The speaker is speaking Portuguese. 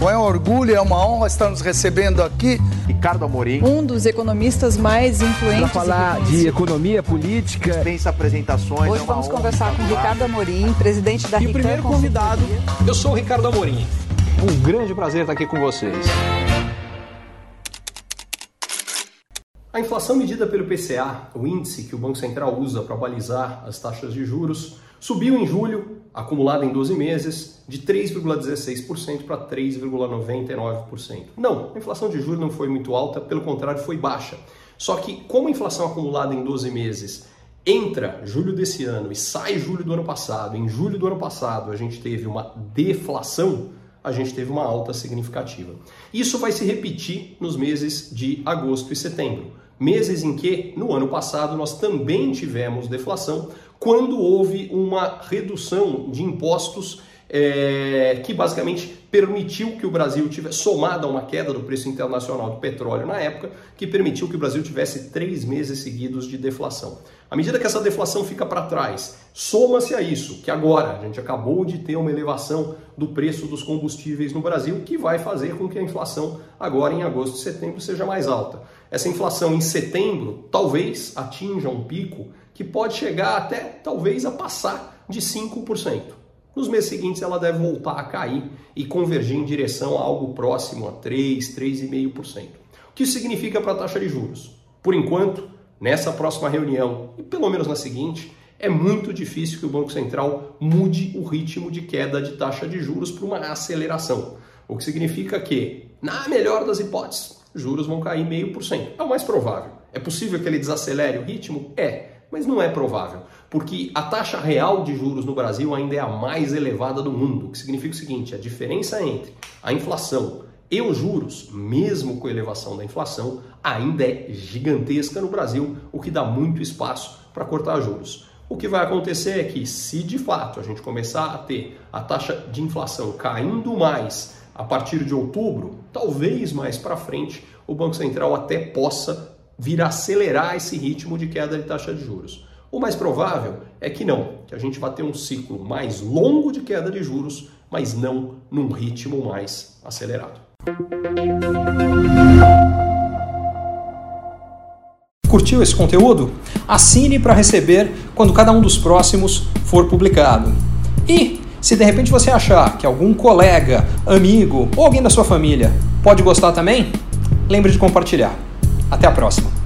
Bom, é um orgulho, é uma honra estar nos recebendo aqui. Ricardo Amorim. Um dos economistas mais influentes. Para falar de economia política. Dispensa apresentações. Hoje é vamos conversar com Ricardo Amorim, presidente da E o primeiro convidado, eu sou o Ricardo Amorim. Um grande prazer estar aqui com vocês. A inflação medida pelo PCA, o índice que o Banco Central usa para balizar as taxas de juros, subiu em julho, acumulada em 12 meses, de 3,16% para 3,99%. Não, a inflação de juros não foi muito alta, pelo contrário, foi baixa. Só que, como a inflação acumulada em 12 meses entra julho desse ano e sai julho do ano passado, em julho do ano passado a gente teve uma deflação, a gente teve uma alta significativa. Isso vai se repetir nos meses de agosto e setembro, meses em que no ano passado nós também tivemos deflação, quando houve uma redução de impostos é, que basicamente permitiu que o Brasil tivesse, somado a uma queda do preço internacional do petróleo na época, que permitiu que o Brasil tivesse três meses seguidos de deflação. À medida que essa deflação fica para trás, soma-se a isso, que agora a gente acabou de ter uma elevação do preço dos combustíveis no Brasil, que vai fazer com que a inflação agora em agosto e setembro seja mais alta. Essa inflação em setembro talvez atinja um pico que pode chegar até talvez a passar de 5%. Nos meses seguintes, ela deve voltar a cair e convergir em direção a algo próximo a 3, 3,5%. O que isso significa para a taxa de juros? Por enquanto, nessa próxima reunião e pelo menos na seguinte, é muito difícil que o Banco Central mude o ritmo de queda de taxa de juros para uma aceleração. O que significa que, na melhor das hipóteses, juros vão cair meio por cento. É o mais provável. É possível que ele desacelere o ritmo? É mas não é provável, porque a taxa real de juros no Brasil ainda é a mais elevada do mundo, o que significa o seguinte: a diferença entre a inflação e os juros, mesmo com a elevação da inflação, ainda é gigantesca no Brasil, o que dá muito espaço para cortar juros. O que vai acontecer é que, se de fato a gente começar a ter a taxa de inflação caindo mais a partir de outubro, talvez mais para frente o Banco Central até possa vir a acelerar esse ritmo de queda de taxa de juros. O mais provável é que não, que a gente vai ter um ciclo mais longo de queda de juros, mas não num ritmo mais acelerado. Curtiu esse conteúdo? Assine para receber quando cada um dos próximos for publicado. E se de repente você achar que algum colega, amigo ou alguém da sua família pode gostar também, lembre de compartilhar. Até a próxima!